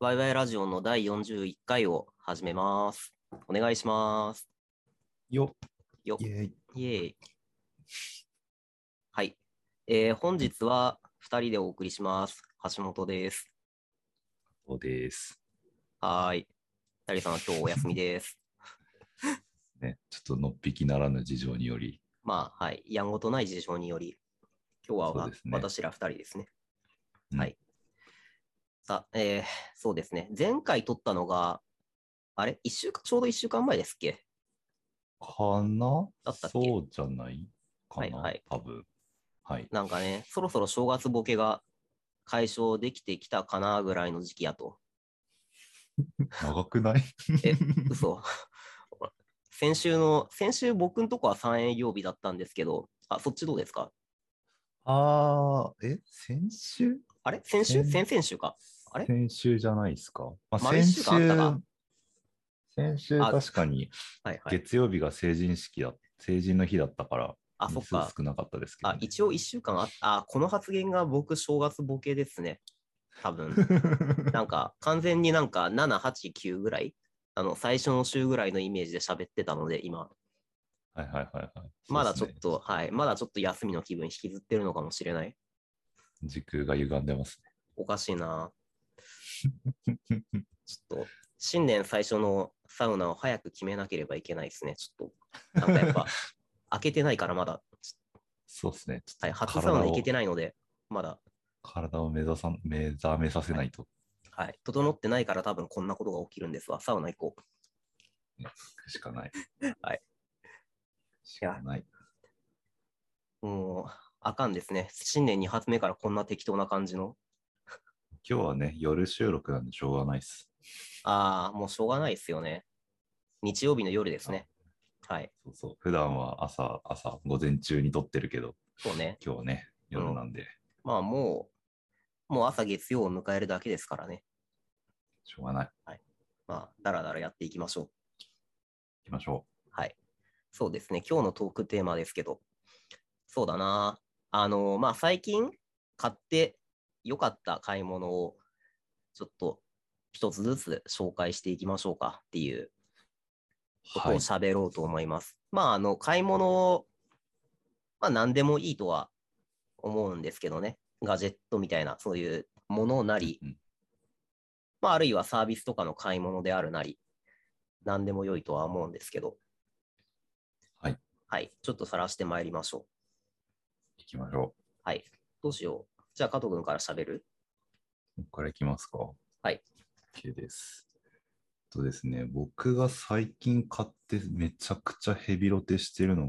ワイワイラジオの第41回を始めます。お願いします。よよイェイ。イエーイ。はい。えー本日は2人でお送りします。橋本です。そうです。はーい。ダリさんは今日お休みです。ね、ちょっとのっぴきならぬ事情により、まあ、はい。やんごとない事情により、今日はね私ら2人ですね。うんはい。えーそうですね。前回撮ったのが、あれ？一週間、ちょうど1週間前ですっけ？かな？だったっけ？そうじゃないかな、はいはい多分。はい。なんかね、そろそろ正月ボケが解消できてきたかなぐらいの時期やと。長くない？え 嘘。先週の、先週僕んとこは3営業日だったんですけど、あ、そっちどうですか？あー、え、先週？あれ？先週？先先々週か。あれ？先週じゃないですか？まあ、丸一週先週あ確かにはいはい。月曜日が成人式だ、成人の日だったから、あ、そっ日か数。少なかったですけど、あ、ね。一応1週間ああ、この発言が僕正月ボケですね。多分。なんか、完全になんか7、8、9ぐらい、あの、最初の週ぐらいのイメージで喋ってたので、今。はいはいはいはい。まだちょっと、はい。まだちょっと休みの気分引きずってるのかもしれない。時空が歪んでますおかしいな。ね。ちょっと、新年最初のサウナを早く決めなければいけないですね。ちょっと、なんかやっぱ、開けてないからまだ、そうですね。ちょっとはい、初サウナ行けてない。ので、まだ、体を目指さん目覚めさせないと。はい、整ってないから多分こんなことが起きるんですわ。サウナ行こう。しかない。はい。しかない。もう、あかんですね。新年2発目からこんな適当な感じの。今日はね、夜収録なんでしょうがないっす。ああ、もうしょうがないですよね。日曜日の夜ですね。はい。そうそう。普段は朝、朝、午前中に撮ってるけど、そうね。今日はね、夜なんで、まあもう、もう朝月曜を迎えるだけですからね。しょうがない。行まあ、だらだらやっていきましょう。きましょはい。そうですね。今日のトークテーマですけど、そうだな。あの、まあ、最近買って良かった買い物を、ちょっと一つずつ紹介していきましょうかっていうう。ことをはい。喋ろうと思います。まあ、あの、買い物、まあ、何でもいいとは思うんですけどね。ガジェットみたいな、そういうものなり、うんまあ、あるいはサービスとかの買い物であるなり、何でも良いとは思うんですけど、はい。はい。ちょっと晒してまいりましょう。行きましょはい。どうしよう。じゃあ、加藤君から喋る？う。ここから行きますか。はい。OK です。とですね、僕が最近買ってめちゃくちゃヘビロテしてるのが、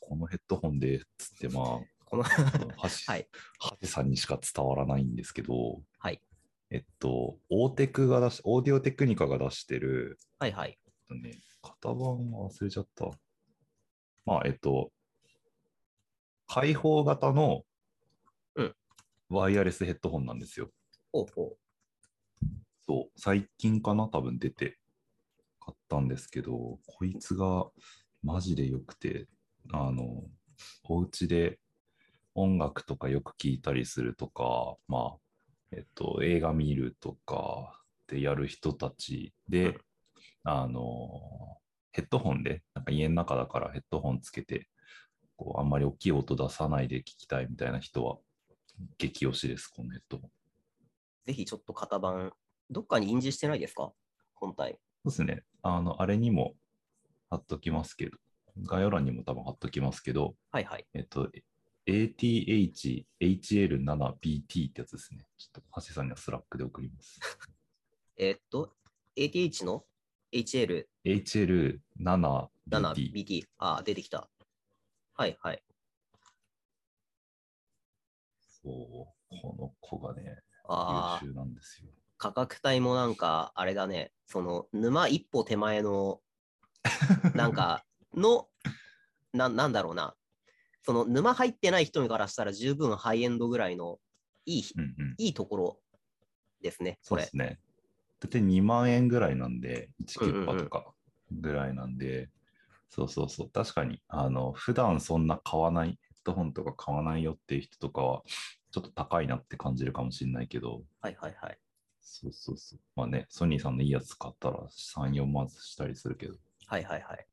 このヘッドホンで、つって、まあ、この、はい。ハセさんにしか伝わらないんですけど、はい。えっと、オーテクが出し、オーディオテクニカが出してる、はいはい。えっとね、型番は忘れちゃった。まあ、えっと、開放型のうんワイヤレスヘッドホンなんですよ。ほうほそう、最近かな、多分出て。買ったんですけど、こいつがマジで良くて、あの、お家で音楽とかよく聴いたりするとか、まあ、えっと、映画見るとかでやる人たちで、うんあの、ヘッドホンで、なんか家の中だからヘッドホンつけて、こうあんまり大きい音出さないで聞きたいみたいな人は、激推しです、このヘッ。ぜひちょっと型番、どっかに印字してないですか？本体。そうですね。あの、あれにも貼っときますけど、概要欄にも多分貼っときますけど、はいはい。えっと、ATH-HL7BT ってやつですね。ちょっと、ハセさんには Slack で送ります。えーっと、ATH の？HL7BT。HL7BT。あー、出てきた。はいはい。そう、この子がね、ああ、優秀なんですよ。価格帯もなんか、あれだね、その、沼一歩手前の、なんか、の、ななんだろうな。その、沼入ってない人からしたら十分ハイエンドぐらいの、いい、うんうん。いいところですね、そうです。ね。だって2万円ぐらいなんで、1キッパとかぐらいなんで、そうそうそう。確かに、あの、普段そんな買わない、ヘッドホンとか買わないよっていう人とかは、ちょっと高いなって感じるかもしれないけど、はいはいはい。そうそうそう。まあね、ソニーさんのいいやつ買ったら3、4万したりするけど、はいはいはい。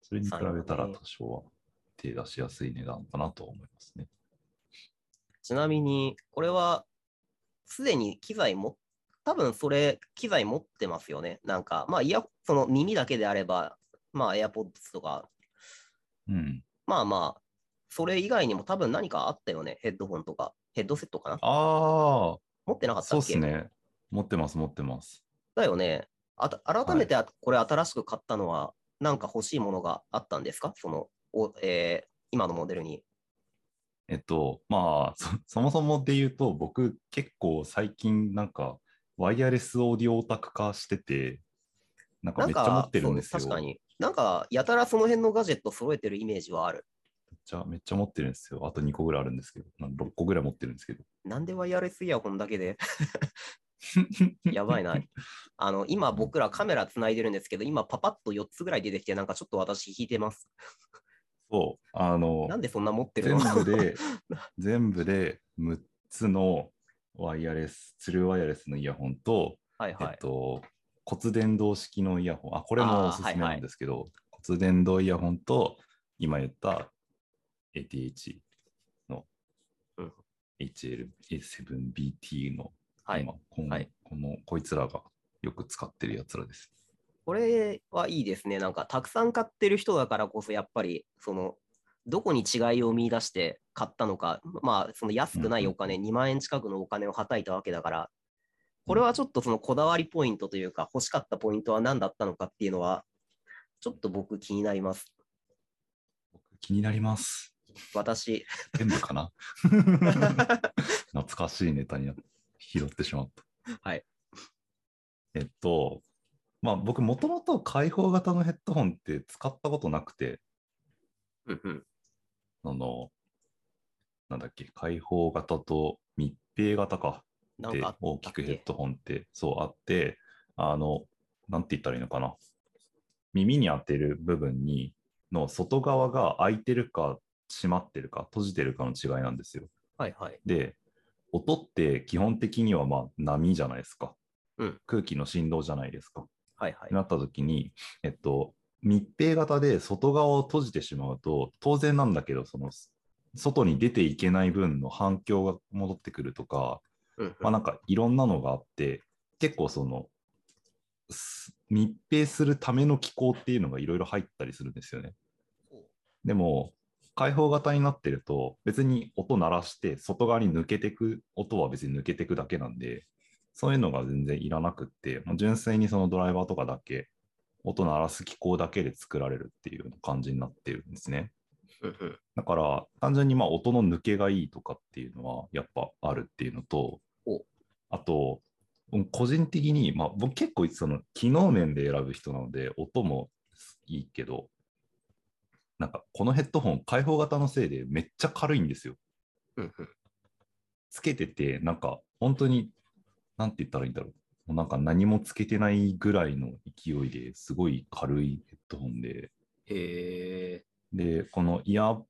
それに比べたら3ね多少は手出しやすい値段かなと思いますね。ちなみに、これは、すでに機材も、多分それ、機材持ってますよね。なんか、まあ、イヤ、その耳だけであれば、まあ、AirPods とか、うん。まあまあ、それ以外にも多分何かあったよね。ヘッドホンとか、ヘッドセットかなああ、持ってなかったっけ？そうっすね。持ってます、持ってます。だよね。あた改めてあこれ新しく買ったのは、なんか欲しいものがあったんですか？その、おえー今のモデルに。えっと、まあそ、そもそもで言うと、僕結構最近なんか、ワイヤレスオーディオオタク化してて、なんかめっちゃ持っか、てるんですよ。確かに。なんか、やたらその辺のガジェット揃えてるイメージはある。めっちゃめっちゃ持ってるんですよ。あと2個ぐらいあるんですけど、なんか6個ぐらい持ってるんですけど。なんでワイヤレスイヤホンだけで？やばいな。あの、今僕らカメラつないでるんですけど、今パパッと4つぐらい出てきて、なんかちょっと私引いてます。そう、あの、なんでそんな持ってる全の部で、全部で 6つのワイヤレス、ツルーワイヤレスのイヤホンと、はいはいえっ。と、骨伝導式のイヤホン、あ、これもおすすめないんですけど、骨伝導イヤホンと、今言った ATH のうん HL7BT の、はい。今この、はいこの、こいつらがよく使ってるやつらです。これはいいですね。なんか、たくさん買ってる人だからこそ、やっぱり、その、どこに違いを見出して買ったのか、まあ、その安くないお金、2万円近くのお金をはたいたわけだから、これはちょっとそのこだわりポイントというか、欲しかったポイントは何だったのかっていうのは、ちょっと僕気になります。僕気になります。私、全部かな？懐かしいネタに拾ってしまった。はい。えっと、まあ僕もともと開放型のヘッドホンって使ったことなくて、うんうん。あの、なんだっけ、開放型と密閉型か。で大きくヘッドホンってそうあって、あの、なんて言ったらいいのかな？耳に当てる部分に、の外側が開いてるか閉まってるか閉じてるかの違いなんですよ。はいはい。で、音って基本的にはまあ波じゃないですか。うん空気の振動じゃないですか。はいはい。なった時に、えっと、密閉型で外側を閉じてしまうと、当然なんだけど、その、外に出ていけない分の反響が戻ってくるとか、うんうんまあなんかいろんなのがあって、結構その、す密閉するための機構っていうのがいろいろ入ったりするんですよね。でも、開放型になってると、別に音鳴らして、外側に抜けてく、音は別に抜けてくだけなんで、そういうのが全然いらなくって、もう純粋にそのドライバーとかだけ、音鳴らす機構だけで作られるっていうような感じになってるんですね。だから、単純にまあ音の抜けがいいとかっていうのはやっぱあるっていうのとお、あと、うん個人的に、まあ僕結構その機能面で選ぶ人なので、音もいいけど、なんかこのヘッドホン開放型のせいでめっちゃ軽いんですよ。うんうんつけてて、なんか本当に、なんて言ったらいいんだろう。もうなんか何もつけてないぐらいの勢いですごい軽いヘッドホンで、へえ。で、このイヤー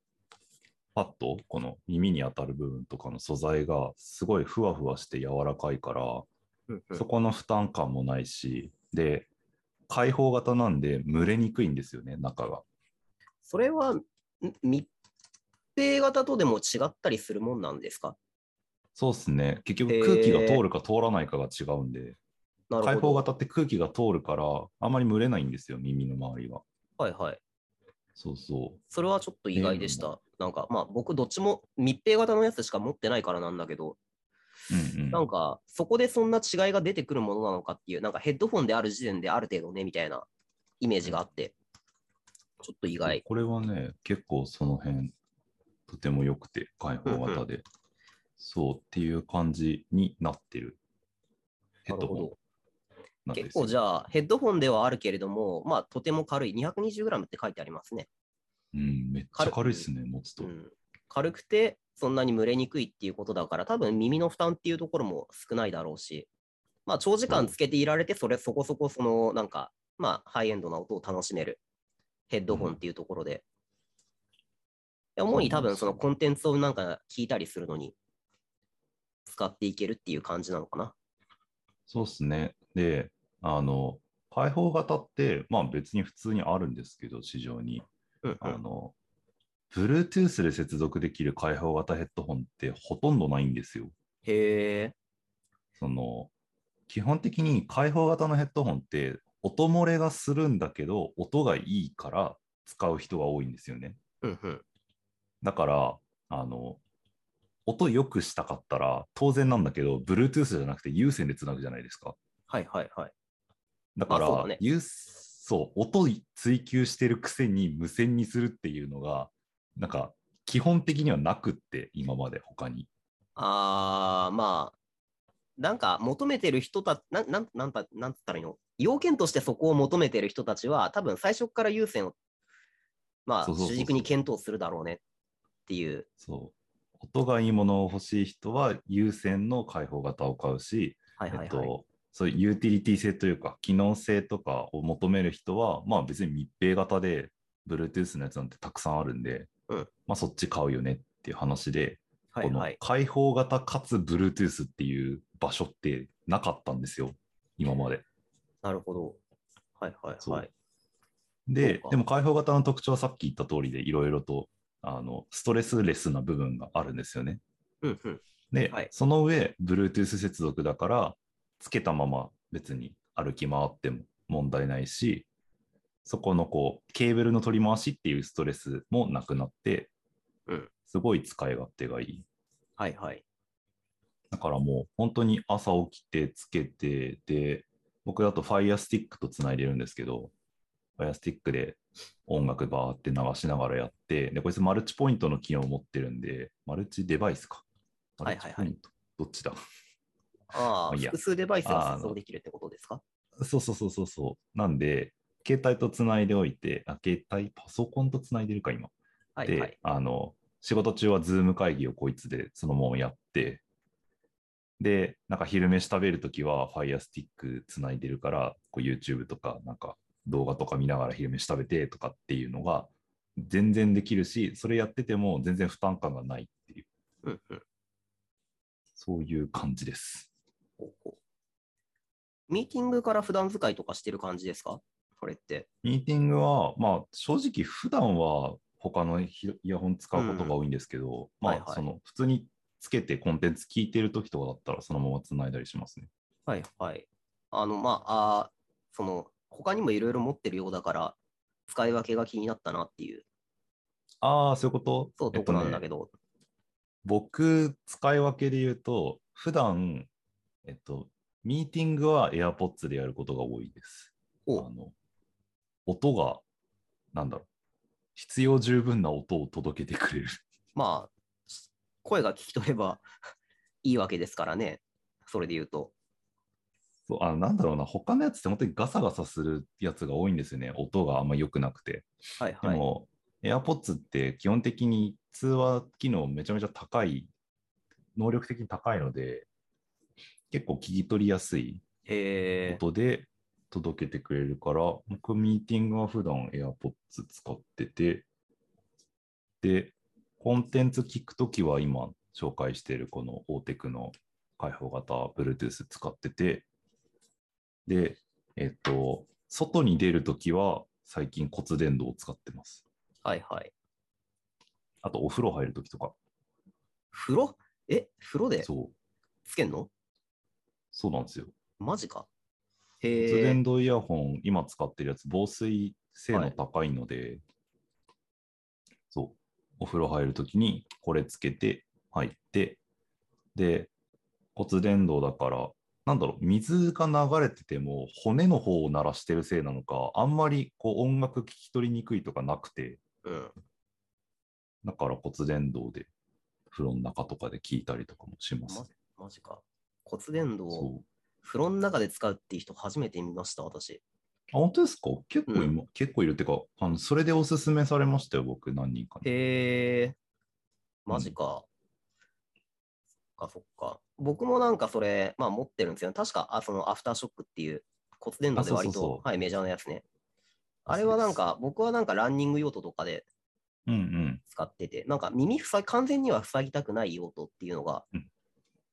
パッド、この耳に当たる部分とかの素材がすごいふわふわして柔らかいから、うんうんそこの負担感もないし、で、開放型なんで蒸れにくいんですよね、中が。それは、ん密閉型とでも違ったりするもんなんですか？そうっすね。結局空気が通るか通らないかが違うんで、なる開放。型って空気が通るから、あんまり蒸れないんですよ、耳の周りが。はいはい。そうそう。それはちょっと意外でした。なんか、まあ僕どっちも密閉型のやつしか持ってないからなんだけど、うんうん、なんかそこでそんな違いが出てくるものなのかっていう、なんかヘッドフォンである時点である程度ね、みたいなイメージがあって、ちょっと意外。これはね、結構その辺、とても良くて、開放型で、そうっていう感じになってるヘッドホン結構じゃあヘッドフォンではあるけれども、まあとても軽い。220g って書いてありますね。うん、めっちゃ軽いっすね、持つと。うん、軽くてそんなに蒸れにくいっていうことだから、多分耳の負担っていうところも少ないだろうし、まあ長時間つけていられて、それそこそこそのなんか、まあハイエンドな音を楽しめるヘッドホンっていうところで、いや主に多分そのコンテンツをなんか聞いたりするのに使っていけるっていう感じなのかな。そうですね。で、あの、開放型って、まあ別に普通にあるんですけど、市場に。うんうんあの、Bluetooth で接続できる開放型ヘッドホンってほとんどないんですよ。へえ。その、基本的に開放型のヘッドホンって音漏れがするんだけど、音がいいから使う人が多いんですよね。うんうん。だから、あの、音良くしたかったら当然なんだけど、Bluetooth じゃなくて有線でつなぐじゃないですか。はいはいはい。だから、まあそうだね有そう、音追求してるくせに無線にするっていうのが、なんか、基本的にはなくって、今まで他に。あー、まあ、なんか求めてる人たなんなんなんたなんつったらいいの？要件としてそこを求めてる人たちは、多分最初から優先を、まあ、主軸に検討するだろうねっていう。そう。音がいいものを欲しい人は、有線の開放型を買うし、はいはいはい。えっと、そういうユーティリティ性というか、機能性とかを求める人は、まあ別に密閉型で、Bluetooth のやつなんてたくさんあるんで、うんまあそっち買うよねっていう話で、このはいはい。開放型かつ Bluetooth っていう場所ってなかったんですよ、今まで。なるほど。はいはいはい。ででも開放型の特徴はさっき言った通りで、いろいろとあのストレスレスな部分があるんですよね。うんうん。で、はいその上、Bluetooth 接続だから、つけたまま別に歩き回っても問題ないし、そこのこう、ケーブルの取り回しっていうストレスもなくなって、うんすごい使い勝手がいい。はいはい。だからもう本当に朝起きてつけて、で、僕だと Fire Stick とつないでるんですけど、Fire Stick で音楽バーって流しながらやって、で、こいつマルチポイントの機能を持ってるんで、マルチデバイスか。マはいはいはいルチポイント？どっちだ？ああ、複数デバイスが接続できるってことですか？そうそうそうそうそう。なんで、携帯とつないでおいて、あ、携帯、パソコンとつないでるか、今。で、はいはい。あの、仕事中はズーム会議をこいつでそのままやって、で、なんか昼飯食べるときは Fire Stick つないでるから、こう YouTube とか、なんか動画とか見ながら昼飯食べてとかっていうのが全然できるし、それやってても全然負担感がないっていう、うんうん。そういう感じです。ミーティングから普段使いとかしてる感じですか？これって。ミーティングは、まあ、正直、普段は他のヒイヤホン使うことが多いんですけど、まあ、はいはいその、普通につけてコンテンツ聞いてるときとかだったら、そのままつないだりしますね。はいはい。あの、まあ、あーその、他にもいろいろ持ってるようだから、使い分けが気になったなっていう、ああ、そういうこと？そう、とこなんだけど、ど。僕、使い分けで言うと、普段、えっと、ミーティングは AirPods でやることが多いです。おあの音が、なんだろう、必要十分な音を届けてくれる。まあ、声が聞き取れば いいわけですからね。それで言うと。そうあなんだろうな、他のやつって本当にガサガサするやつが多いんですよね。音があんま良くなくて。はいはい。でも、AirPods って基本的に通話機能めちゃめちゃ高い、能力的に高いので、結構聞き取りやすい。音で届けてくれるから、僕ミーティングは普段 AirPods 使ってて、で、コンテンツ聞くときは今紹介しているこの大テクの開放型 Bluetooth 使ってて、で、えっと、外に出るときは最近骨伝導を使ってます。はいはい。あとお風呂入るときとか。風呂？え？風呂でそう、つけんの？そうなんですよ。マジか。骨へえ伝。導イヤホン、今使ってるやつ、防水性能高いので、そう、お風呂入るときにこれつけて入って、で、骨伝導だから、なんだろう、水が流れてても骨の方を鳴らしてるせいなのか、あんまりこう音楽聞き取りにくいとかなくて、うん。だから骨伝導で風呂の中とかで聞いたりとかもします。マジか。骨伝導を風呂の中で使うっていう人初めて見ました、私。あ本当ですか？結構今、結構いるっていうかあの、それでおすすめされましたよ、僕、何人かに。へえ。マジか。そっかそっか。僕もなんかそれ、まあ持ってるんですよね。確か、あそのアフターショックっていう骨伝導で割と、あそうそうそうはい、メジャーなやつね。あれはなんか、僕はなんかランニング用途とかでうんうん。使ってて、なんか耳塞い、完全には塞ぎたくない用途っていうのがうん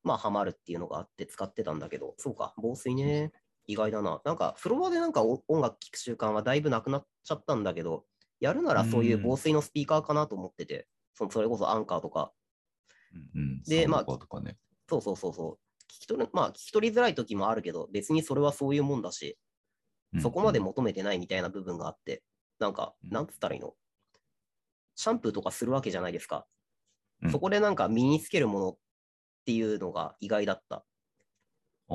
まあ、ハマるっていうのがあって使ってたんだけど、そうか、防水ね。意外だな。なんか、フロアでなんかお音楽聴く習慣はだいぶなくなっちゃったんだけど、やるならそういう防水のスピーカーかなと思ってて、そのそれこそアンカーとか、うんうん、でまあね。そうそうそうそう。聞き取る、まあ、聞き取りづらい時もあるけど、別にそれはそういうもんだし、うんそこまで求めてないみたいな部分があって、なんか、うんなんつったらいいの？シャンプーとかするわけじゃないですか。うんそこでなんか身につけるものっていうのが意外だった。ああ、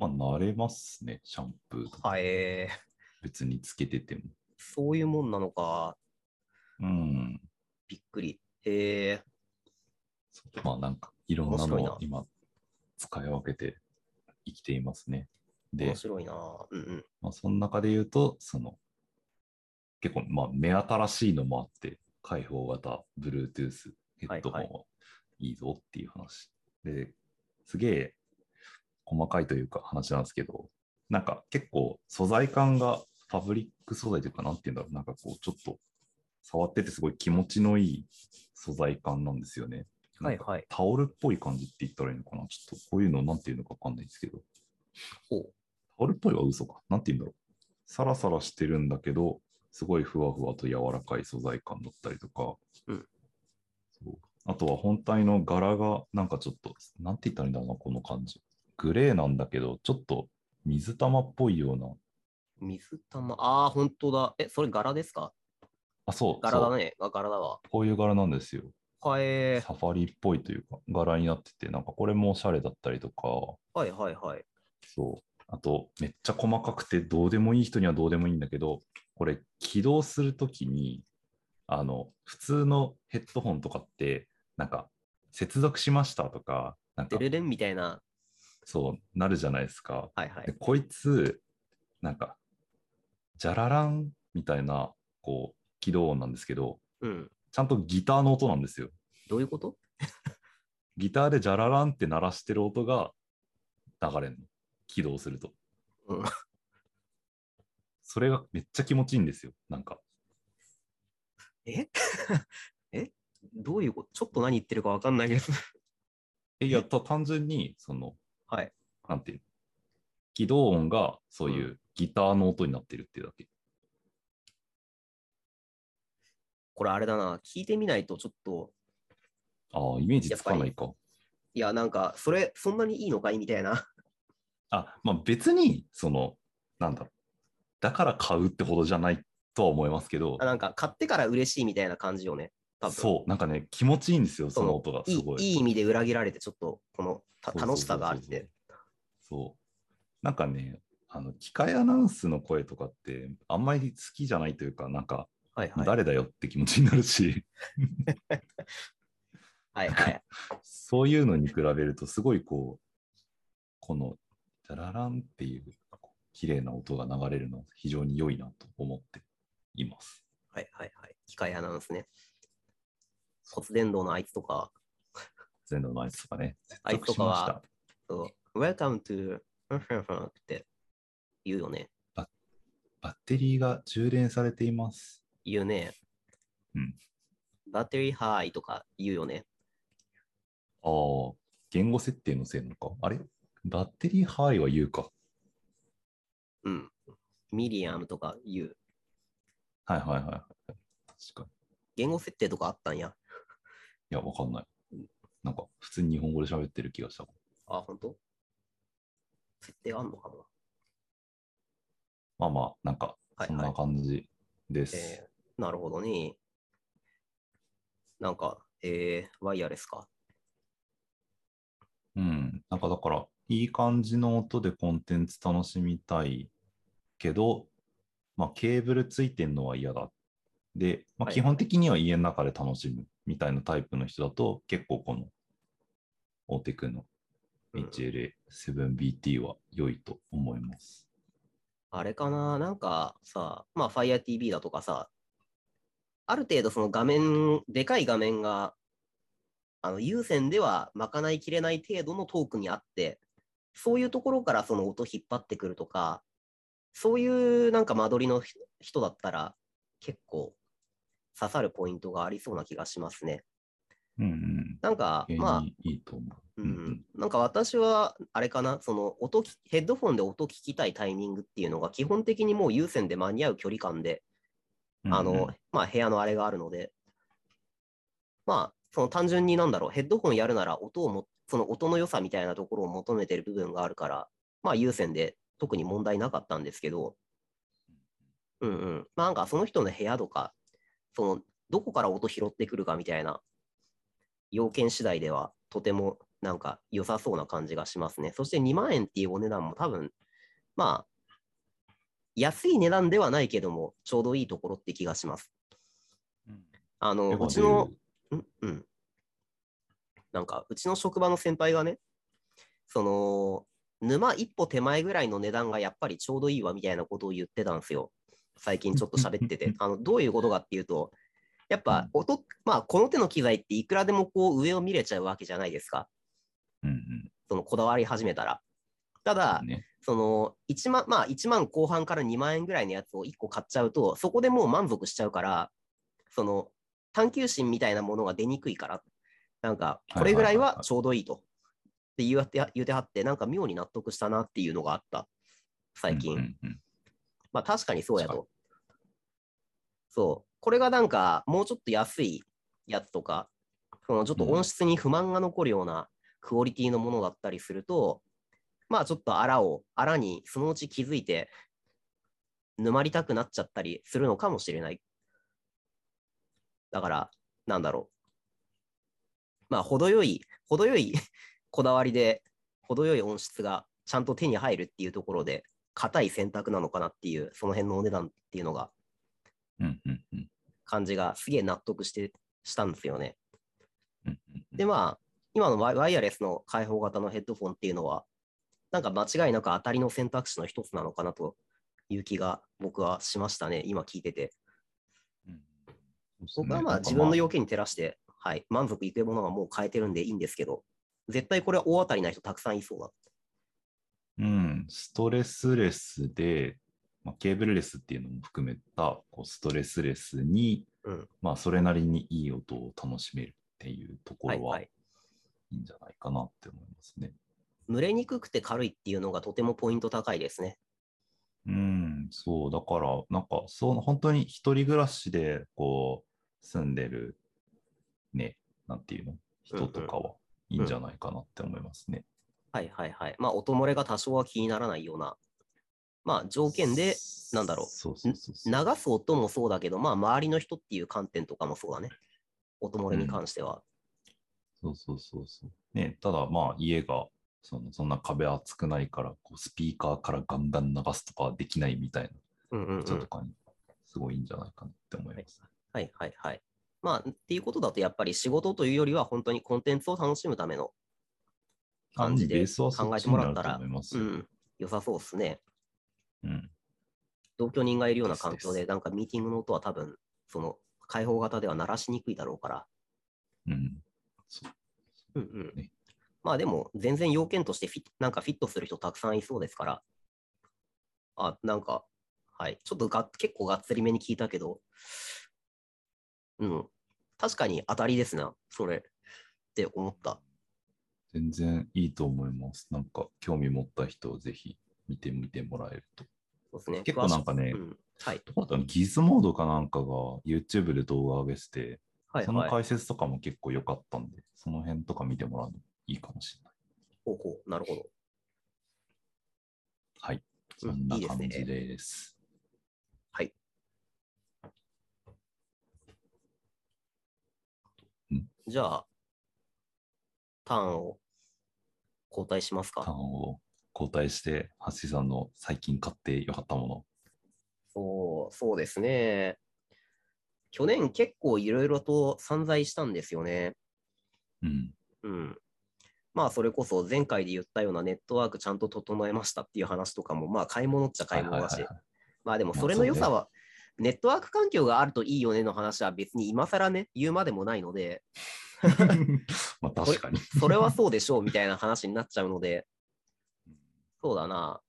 まあ、慣れますね、シャンプーとか。はえー、別につけてても。そういうもんなのか。うん。びっくり。へえそうまあ、なんか、いろんなのを今、使い分けて生きていますね。で面、白いな。うんうん。まあ、その中で言うと、その、結構、まあ、目新しいのもあって、開放型 Bluetooth ヘッドホンはいはいいぞっていう話。で、すげえ細かいというか話なんですけど、なんか結構素材感がファブリック素材というか、なんていうんだろう、なんかこう、ちょっと触っててすごい気持ちのいい素材感なんですよね。はいはい。タオルっぽい感じって言ったらいいのかなちょっとこういうのなんていうのかわかんないですけど。ほう。タオルっぽいは嘘か。なんて言うんだろう。サラサラしてるんだけど、すごいふわふわと柔らかい素材感だったりとか。うんそうあとは本体の柄がなんかちょっと、なんて言ったらいいんだろうな、この感じ。グレーなんだけど、ちょっと水玉っぽいような。水玉？ああ、本当だ。え、それ柄ですか？あ、そう。柄だね。あ、柄だわ。こういう柄なんですよ。はえサファリっぽいというか、柄になってて、なんかこれもおしゃれだったりとか、はいはいはい。そう。あと、めっちゃ細かくて、どうでもいい人にはどうでもいいんだけど、これ、起動するときに、あの、普通のヘッドホンとかって、なんか、接続しましたとか、なんかデ、レレンみたいな。そう、なるじゃないですか。はいはい。でこいつ、なんか、じゃららんみたいな、こう、起動音なんですけど、うん。ちゃんとギターの音なんですよ。どういうこと？ギターでじゃららんって鳴らしてる音が流れるの。起動すると。うん。それがめっちゃ気持ちいいんですよ。なんか。え？え？どういうこと？ちょっと何言ってるかわかんないけど。えいや、た単純に、その、はい。なんていうの起動音がそういううギターの音になってるっていうだけ。これあれだな。聞いてみないとちょっと、ああ、イメージつかないか。いや、なんか、それ、そんなにいいのかいみたいな。あ、まあ別に、その、なんだろう。だから買うってほどじゃないとは思いますけどあ、なんか、買ってから嬉しいみたいな感じよね。多分そう、なんかね、気持ちいいんですよ、その音がすごい。いい意味で裏切られて、ちょっと、この楽しさがあって。そう。なんかね、あの、機械アナウンスの声とかって、あんまり好きじゃないというか、なんか、はいはい。誰だよって気持ちになるし、はいはい。そういうのに比べると、すごいこう、この、ジャラランっていう、綺麗な音が流れるのは非常に良いなと思っています。はいはいはい。機械アナウンスね。骨伝導のあいつとか、全土のあいつとかね、あいつとかは Welcome to って言うよね。ましたバッテリーが充電されています。言うね。うん。バッテリーハイとか言うよね。ああ、言語設定のせいなのか？あれ？バッテリーハイは言うか。うん。ミリアムとか言う。はいはいはいはい。確かに。言語設定とかあったんや。いや、わかんない。なんか、普通に日本語で喋ってる気がした。あ、本当？設定あんのかも。まあまあ、なんか、はいはいそんな感じです。えー、なるほどね。なんか、えー、ワイヤレスか？うん。なんかだから、いい感じの音でコンテンツ楽しみたいけど、まあ、ケーブルついてんのは嫌だ。で、まあ、はい基本的には家の中で楽しむみたいなタイプの人だと、結構この、オーテクの HLA7BT は良いと思います。あれかな？なんかさ、まあ Fire TV だとかさ、ある程度その画面、でかい画面が、あの有線では賄いきれない程度のトークにあって、そういうところからその音引っ張ってくるとか、そういうなんか間取りの人だったら結構刺さるポイントがありそうな気がしますね。うんうん。なんか、ままああ、、いいと思う。ううんうんん、なんか私は、あれかな、その音き、ヘッドフォンで音聞きたいタイミングっていうのが、基本的にもう有線で間に合う距離感で、うんうんあの、まあ、部屋のあれがあるので、まあ、その単純になんだろう、ヘッドホンやるなら音をも、その音の良さみたいなところを求めてる部分があるから、まあ、有線で特に問題なかったんですけど、うんうん。まあ、なんかその人の部屋とか、その、どこから音拾ってくるかみたいな要件次第では、とてもなんか良さそうな感じがしますね。そして2万円っていうお値段も多分、まあ、安い値段ではないけども、ちょうどいいところって気がします。うんあの、うちのうん、うん。なんか、うちの職場の先輩がね、その、沼一歩手前ぐらいの値段がやっぱりちょうどいいわみたいなことを言ってたんですよ。最近ちょっと喋ってて。あの、どういうことかっていうと、やっぱ音、まあ、この手の機材っていくらでもこう上を見れちゃうわけじゃないですか。うんそのこだわり始めたら。たうだん。、ね。その1万、まあ1万後半から2万円ぐらいのやつを1個買っちゃうと、そこでもう満足しちゃうから、その探求心みたいなものが出にくいから、なんかこれぐらいはちょうどいいと。って言うてはって、なんか妙に納得したなっていうのがあった、最近。うんうんうんまあ確かにそうや確と。そう。これがなんかもうちょっと安いやつとか、そのちょっと音質に不満が残るようなクオリティのものだったりすると、まあちょっとあらを、あらにそのうち気づいて沼りたくなっちゃったりするのかもしれない。だから、なんだろう。まあ程よい、程よいこだわりで、程よい音質がちゃんと手に入るっていうところで、硬い選択なのかなっていう、その辺のお値段っていうのが、感じがすげえ納得して、したんですよね。で、まあ、今のワイヤレスの開放型のヘッドフォンっていうのは、なんか間違いなく当たりの選択肢の一つなのかなという気が僕はしましたね、今聞いてて。僕はまあ自分の要件に照らして、はい、満足いくものがもう変えてるんでいいんですけど、絶対これは大当たりな人たくさんいそうだ。うん、ストレスレスで、まあ、ケーブルレスっていうのも含めたこうストレスレスに、うんまあ、それなりにいい音を楽しめるっていうところはいは。はいいいんじゃないかなって思いますね。蒸れにくくて軽いっていうのがとてもポイント高いですね。うん、そう、だから、なんか、その本当に一人暮らしで、こう、住んでる、ね、なんていうの、人とかはいいんじゃないかなって思いますね。はいはいはい。まあ音漏れが多少は気にならないような、まあ条件で、なんだろうそうそうそうそう。流す音もそうだけど、まあ周りの人っていう観点とかもそうだね。音漏れに関しては。そうそうそうそう。ね、ただまあ家がそのそんな壁厚くないからこうスピーカーからガンガン流すとかはできないみたいうんうんう。なん人とかにすごいいいんじゃないかなって思います。はいはいはい。まあっていうことだとやっぱり仕事というよりは本当にコンテンツを楽しむための感じで考えてもらったら。うん、良さそうですね。うん。同居人がいるような環境で、なんかミーティングの音は多分、その開放型では鳴らしにくいだろうから。うん。そううんうんねまあでも、全然要件としてフィッなんかフィットする人たくさんいそうですから、あ、なんか、はい、ちょっとが結構がっつりめに聞いたけど、うん、確かに当たりですな、それって思った。全然いいと思います。なんか興味持った人はぜひ見てみてもらえると。そうですね。結構なんかねうん、はい、どうだったのギズモードかなんかが YouTube で動画上げてて、はい、そのはい。解説とかも結構良かったんで、その辺とか見てもらうのいいかもしれない。ほうほう、なるほど。はい。うんそんないいですね感じです。はい。うんじゃあ、ターンを交代しますか？ンを交代して、ハッシーさんの最近買ってよかったもの。そう、そうですね。去年結構いろいろと散財したんですよね。うん。うん。まあ、それこそ前回で言ったようなネットワークちゃんと整えましたっていう話とかも、まあ、買い物っちゃ買い物だしはいはいはいはいまあでもまあそれの良さは、ネットワーク環境があるといいよねの話は別に今更ね、言うまでもないので、まあ確かに。それはそうでしょうみたいな話になっちゃうので、そうだな。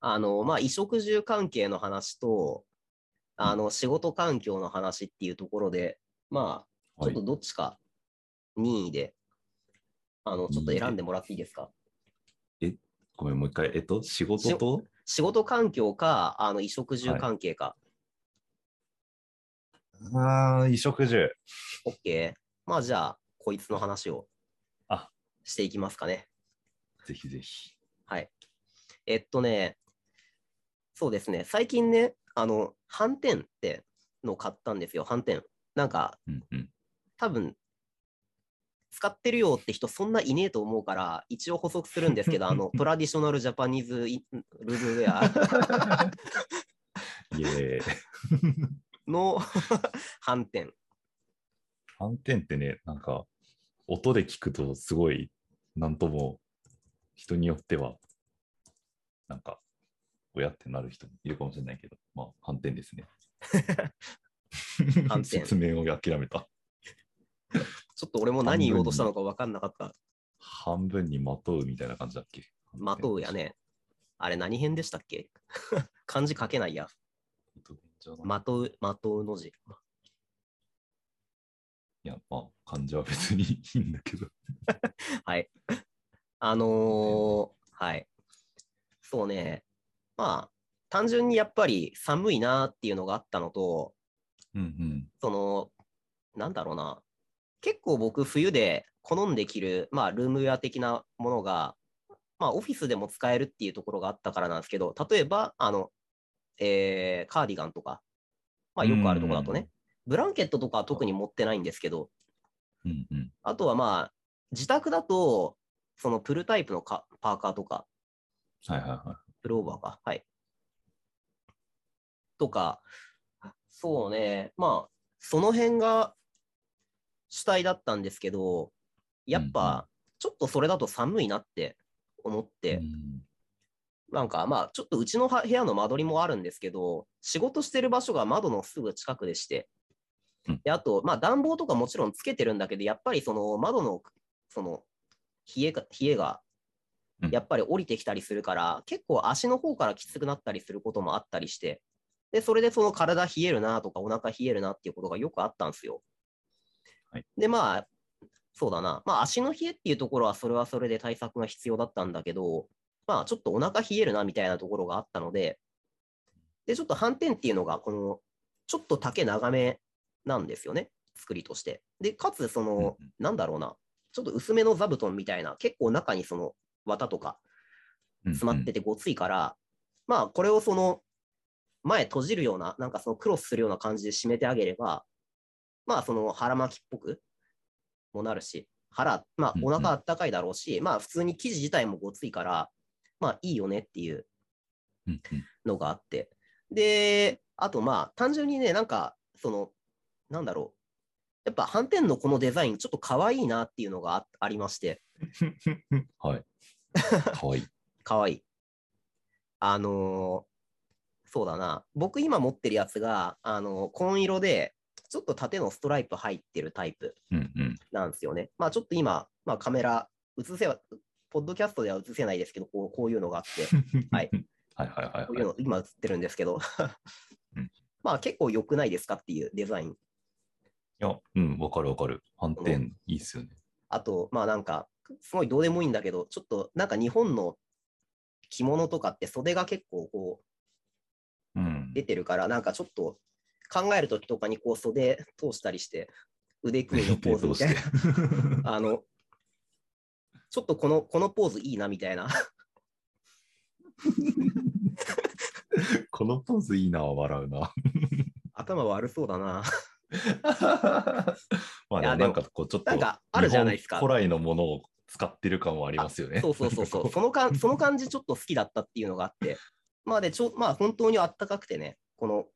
あの、まあ、衣食住関係の話と、あの、仕事環境の話っていうところで、まあ、ちょっとどっちか任意で、あの、ちょっと選んでもらっていいですか？ごめん、もう一回。えっと、仕事と？仕事環境か、あの、衣食住関係か。ああ、衣食住。OK。まあ、じゃあ、こいつの話をあしていきますかね。ぜひぜひ。はい。えっとね、そうですね、最近ね、あの、斑点ってのを買ったんですよ、斑点。なんか、うんうん。多分使ってるよって人そんないねえと思うから、一応補足するんですけど、あの、トラディショナルジャパニーズイルームウェア。の斑点。反転ってね、なんか、音で聞くとすごい、なんとも、人によっては、なんか、親ってなる人もいるかもしれないけど、まあ、反転ですね。反転説明を諦めた。ちょっと俺も何言おうとしたのか分かんなかった。半分にまとうみたいな感じだっけ？まとうや。ね。あれ何編でしたっけ？漢字書けないや。ままとう、まとうの字。いや、まあ、漢字は別にいいんだけど。はい。あのー はい。そうね。まあ、単純にやっぱり寒いなっていうのがあったのと、うんうん。その、なんだろうな。結構僕、冬で好んで着る、まあ、ルームウェア的なものが、まあ、オフィスでも使えるっていうところがあったからなんですけど、例えば、あの、えーカーディガンとか、まあ、よくあるところだとね、ブランケットとかは特に持ってないんですけど、うんうん。あとはまあ、自宅だと、そのプルタイプのかパーカーとか、はいはいはプルオーバーか、はい。とか、そうね、まあ、その辺が主体だったんですけど、やっぱ、ちょっとそれだと寒いなって思っい。て、うんなんかまあ、ちょっとうちのは部屋の間取りもあるんですけど、仕事してる場所が窓のすぐ近くでしてうん、であと、まあ、暖房とかもちろんつけてるんだけど、やっぱりその窓のその冷えが冷えがうんやっぱり降りてきたりするから、結構足の方からきつくなったりすることもあったりして、でそれでその体冷えるなとか、お腹冷えるなっていうことがよくあったんですよ。はい。で、まあ、そうだな、まあ、足の冷えっていうところは、それはそれで対策が必要だったんだけど、まあ、ちょっとお腹冷えるなみたいなところがあったので、で、ちょっと反転っていうのが、この、ちょっと丈長めなんですよね、作りとして。で、かつ、その、うんうん。なんだろうな、ちょっと薄めの座布団みたいな、結構中にその綿とか詰まっててごついから、まあ、これをその、前閉じるような、なんかそのクロスするような感じで締めてあげれば、まあ、その腹巻きっぽくもなるし、腹、まあう、んおうん腹あったかいだろうし、まあ、普通に生地自体もごついから、まあ、いいよねっていううんうんのがあって。で、あとまあ、単純にね、なんか、その、なんだろう。やっぱ、反転のこのデザイン、ちょっと可愛いなっていうのがあありまして、はい。かわいい。可愛い。あのーそうだな。僕今持ってるやつが、あのー紺色で、ちょっと縦のストライプ入ってるタイプうんうん。なんですよね。まあちょっと今、まあカメラ、映せは、ポッドキャストでは映せないですけど、こうこういうのがあって、はい。はいはいはいこういうはい。の今映ってるんですけどうん、まあ結構良くないですかっていうデザイン。いや、うん、わかるわかる。反転いいっすよね。あと、まあなんか、すごいどうでもいいんだけど、ちょっとなんか日本の着物とかって袖が結構こううん。出てるから、なんかちょっと考えるときとかにこう袖通したりして、腕組みのポーズみたいな。な。あの、ちょっとこの、このポーズいいなみたいな。このポーズいいな、笑うな。頭悪そうだな。まあでもなんかこう、ちょっと、なんかあるじゃないですか古来のものを使ってる感はありますよね。そうそうそうそう。そのかんその感じちょっと好きだったっていうのがあって。まあで、ちょ、まあ本当にあったかくてね、この、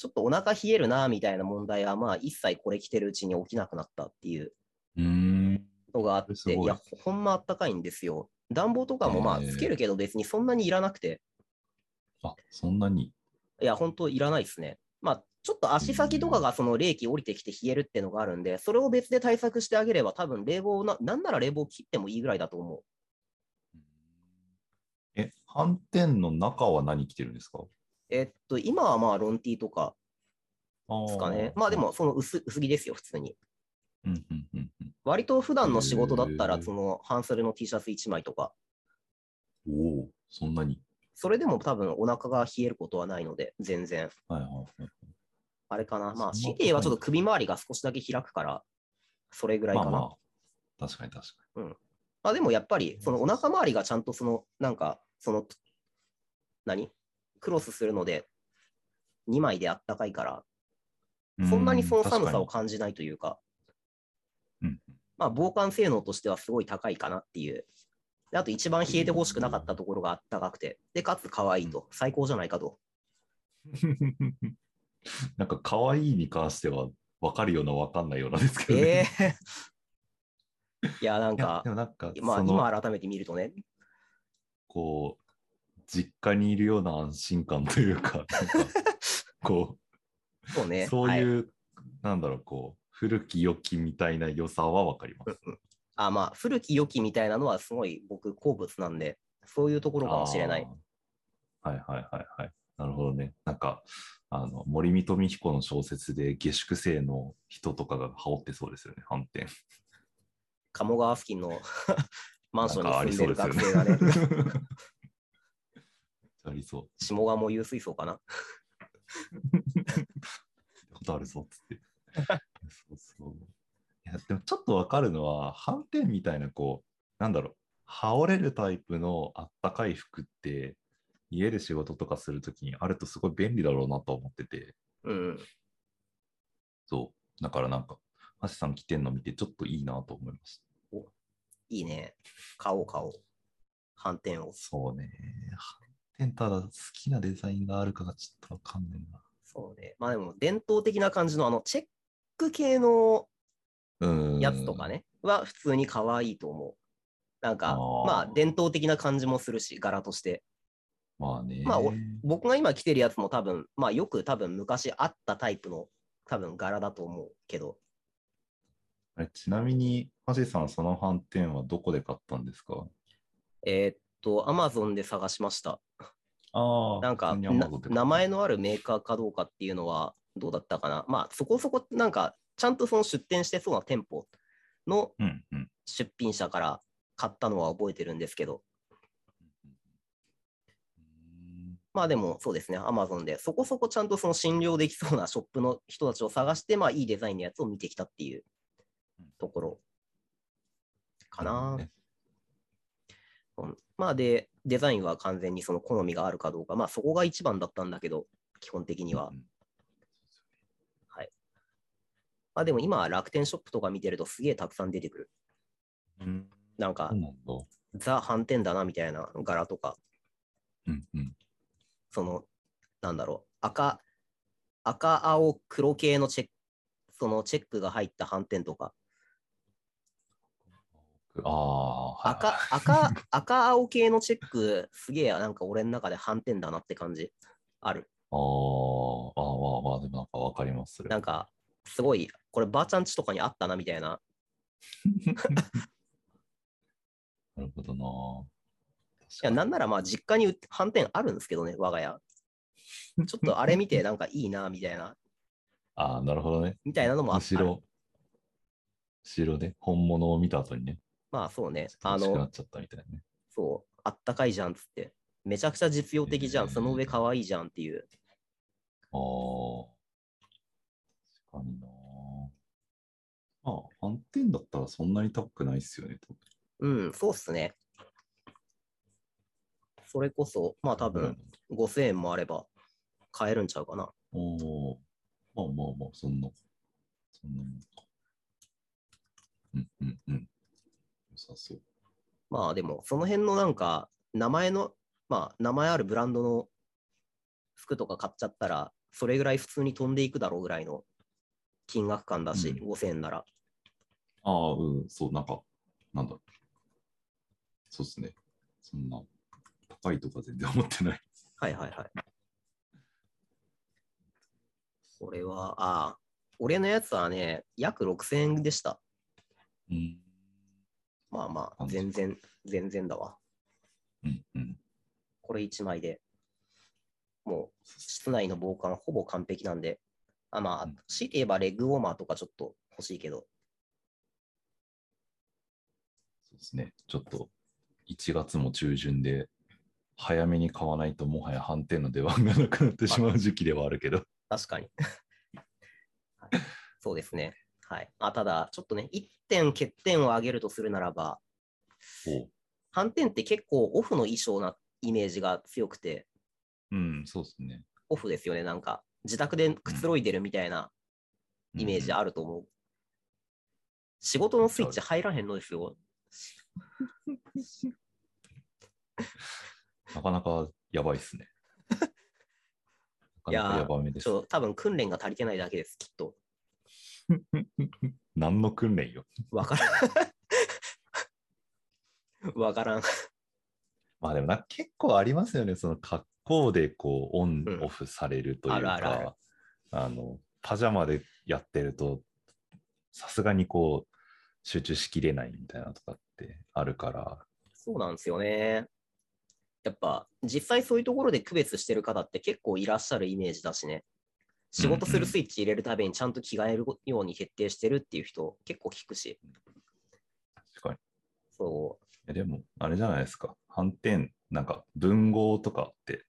ちょっとお腹冷えるなみたいな問題は、まあ一切これ着てるうちに起きなくなったっていう。のがあって、いいや、ほんまあったかいんですよ。暖房とかもまあつけるけど別にそんなにいらなくて、あ、そんなに？いや、本当いらないですね。まあ、ちょっと足先とかがその冷気降りてきて冷えるってのがあるんで、それを別で対策してあげれば、多分冷房な、なんなら冷房切ってもいいぐらいだと思う。え、反転の中は何着てるんですか？えっと、今はまあ、ロンティーとかですかね。まあでも、その薄薄着ですよ、普通に。うんうんうんうん。割と普段の仕事だったら、その半袖の T シャツ1枚とか、おお、そんなに。それでも多分お腹が冷えることはないので、全然。はいはいはい。あれかな。まあ、そんな CT はちょっと首周りが少しだけ開くから、それぐらいかな。まあ、まあまあ、確かに確かでもやっぱり、そのお腹周りがちゃんとその、なんか、その、何クロスするので、2枚であったかいから、に。そんなにそのう寒さを感じないというか、うんまあ、防寒性能としてはすごい高いかなっていう。であと一番冷えてほしくなかったところがあったかくて、で、かつ可愛いと、最高じゃないかと。に なんか可愛いに関しては分かるような分かんないようなんですけどえね。えいや、なんかんか、まあ、今改めて見るとね、こう、実家にいるような安心感というか、なんか こう、そうね。そうはいいう、なんだろう、こう、古き良きみたいな良さは分かります。あまあ、古き良きみたいなのはすごい僕、好物なんで、そういうところかもしれない。はいはいはいはい。なるほどね。なんか、あの森見富彦の小説で下宿生の人とかが羽織ってそうですよね、反転。鴨川付近の マンションに住んでる学生がね、か ありそう。下鴨有水槽かな？ことあるぞっつって。そうそう。いや、でもちょっとわかるのは、反転みたいな、こう、なんだろう、羽織れるタイプのあったかい服って、家で仕事とかするときにあるとすごい便利だろうなと思ってて、うん。そう。だからなんか、橋さん着てんの見て、ちょっといいなと思いました。いいね。買おう買おう。反転を。そうね。反転ただ好きなデザインがあるかがちょっとわかんないな。そうね。まあでも、伝統的な感じの、あの、チェック系の。やつとか。ね、は普通に可愛いと思う。なんかまあ、伝統的な感じもするし、柄として。まあね。まあお僕が今着てるやつも多分、まあよく多分昔あったタイプの多分柄だと思うけど、ちなみに、橋さん、その反転はどこで買ったんですか？えーっと、アマゾンで探しました。ああ、なんか、名前のあるメーカーかどうかっていうのはどうだったかな？まあ、そこそこ、なんか、ちゃんとその出店してそうな店舗の。出品者から買ったのは覚えてるんですけど、まあでもそうですね、アマゾンで。そこそこちゃんとその診療できそうなショップの人たちを探して、まあいいデザインのやつを見てきたっていうところかな。ね。うん。まあで、デザインは完全にその好みがあるかどうか、まあそこが一番だったんだけど、基本的にはう。んまあでも今、楽天ショップとか見てるとすげえたくさん出てくる。うん。なんか。ザ反転だなみたいな柄とか、うんうん。その、なんだろう、赤、赤、青、黒系のチェック、そのチェックが入った反転とか、ああ、はい赤、赤、赤、青系のチェック、すげえなんか俺の中で反転だなって感じある。あーあー、まあまあ、でもなんかわかります。なんか、すごい、こればあちゃんちとかにあったなみたいな。なるほどな。いや、なんならまあ実家に反転あるんですけどね、我が家。ちょっとあれ見て なんかいいなみたいな、ああ、なるほどね。みたいなのもあった。むしろ、後ろで本物を見た後にね、まあそうね、あの欲しくなっ、ちゃったみたいなね。そう、あったかいじゃんっつって。めちゃくちゃ実用的じゃん、へーその上可愛いじゃんっていう。ああ、確かにな。まあ、反転だったらそんなに高くないっすよね、多うん、そうっすね。それこそ、まあ多分。分5000円もあれば買えるんちゃうかな。おおまあまあまあ、そんな、そんなもんか。うんうんうん。良さそう。まあでも、その辺のなんか、名前の、まあ名前あるブランドの服とか買っちゃったら、それぐらい普通に飛んでいくだろうぐらいの金額感だし、うん5000円なら。ああ、うん、そう、なんか、なんだろう。そうですね。そんな、高いとか全然思ってない。はいはいはい。これは、ああ、俺のやつはね、約6000円でした。うん。まあまあ、あ全然、全然だわ。うんうん。これ1枚で、もう室内の防寒ほぼ完璧なんで、あまあうん、強いて言えばレッグウォーマーとかちょっと欲しいけど、ですね。ちょっと1月も中旬で、早めに買わないともはや反転の出番がなくなってしまう時期ではあるけど。確かに。はいそうですね。はい。あただ、ちょっとね、1点欠点を挙げるとするならば、お反転って結構オフの衣装なイメージが強くて、うん、そうですね。オフですよね。なんか、自宅でくつろいでるみたいなイメージああると思う。仕事のスイッチ入らへんのですよ。なかなかやばいっすね。なかなかやばめです多分訓練が足りてないだけです、きっと。何の訓練よ。わからん。わからん。まあでもな結構ありますよね。その格好でこうオンうんオフされるというあるあるあるか、あの、パジャマでやってると、さすがにこう、集中しきれないみたいなとかってあるから、そうなんですよね。やっぱ、実際そういうところで区別してる方って結構いらっしゃるイメージだしね。仕事するスイッチ入れるたびにちゃんと着替えるように徹底してるっていう人結構聞くし。確かに。そえでも、あれじゃないですか。反転、なんか文豪とかって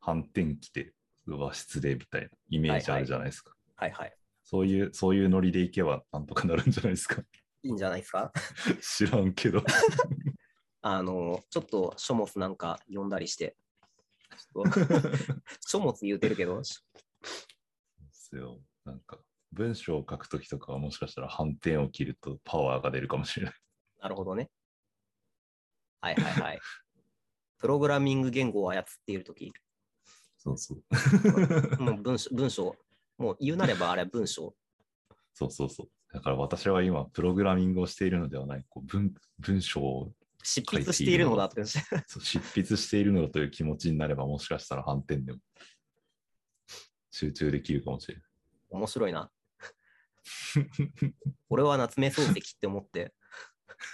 反転着て和室でみたいなイメージあるじゃないですか。う。はいはい。そういう、そういうノリでいけばなんとかなるんじゃないですか。いいんじゃないですか？知らんけど。あの、ちょっと書物なんか読んだりして。書物言うてるけど、ですよ。なんか、文章を書くときとかはもしかしたら反転を切るとパワーが出るかもしれない。なるほどね。はいはいはい。プログラミング言語を操っているとき、そうそう。も う文章、文章、もう言うなればあれは文章。そうそうそう。だから私は今、プログラミングをしているのではない、こう文文章を執筆しているのだって。執筆しているのだという気持ちになれば、もしかしたら反転でも集中できるかもしれない。面白いな。俺は夏目漱石って思って、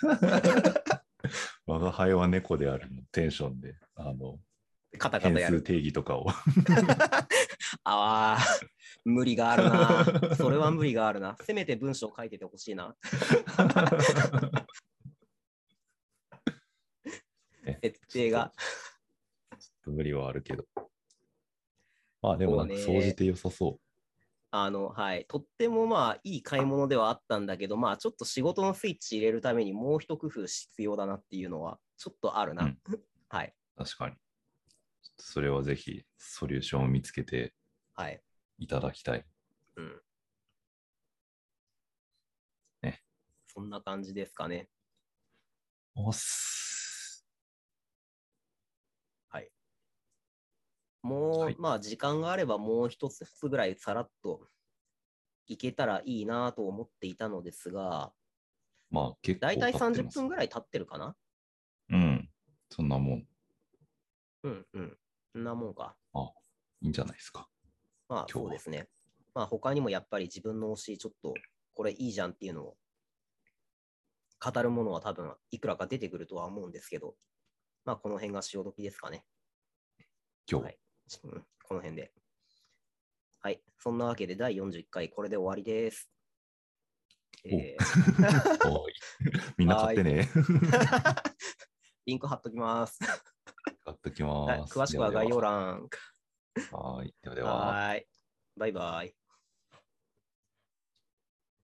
我が輩は猫であるのテンションで、あの、カタカタやる。変数定義とかを。ああ、無理があるな。それは無理があるな。せめて文章書いててほしいな。ね設定が。無理はあるけど。まあでもなんか、そうね総じて良さそあの、はい。とってもまあ、いい買い物ではあったんだけど、まあ、ちょっと仕事のスイッチ入れるためにもう一工夫必要だなっていうのは、ちょっとあるな。うん はい。う。確かに。それはぜひ、ソリューションを見つけてはい。いただきたい。うん。ね。そんな感じですかね。おっす。もう、はいまあ、時間があればもう一つぐらいさらっといけたらいいなと思っていたのですが、まあ結構だいたい30経ってます分ぐらい経ってるかな？うん。そんなもん、いうんうん。そんなもんか。いんじゃないですか。まあ、今日はそうですね。まあ、他にもやっぱり自分の推し、ちょっとこれいいじゃんっていうのを語るものは多分いくらか出てくるとは思うんですけど、まあ、この辺が潮時ですかね。今日。はいうん、この辺で。はい。そんなわけで第41回、これで終わりです。えー おいみんな買ってね。リンク貼っときます。買っときはいます。詳しくは概要欄。欄。はい。ではでは。はーい。バイバイ。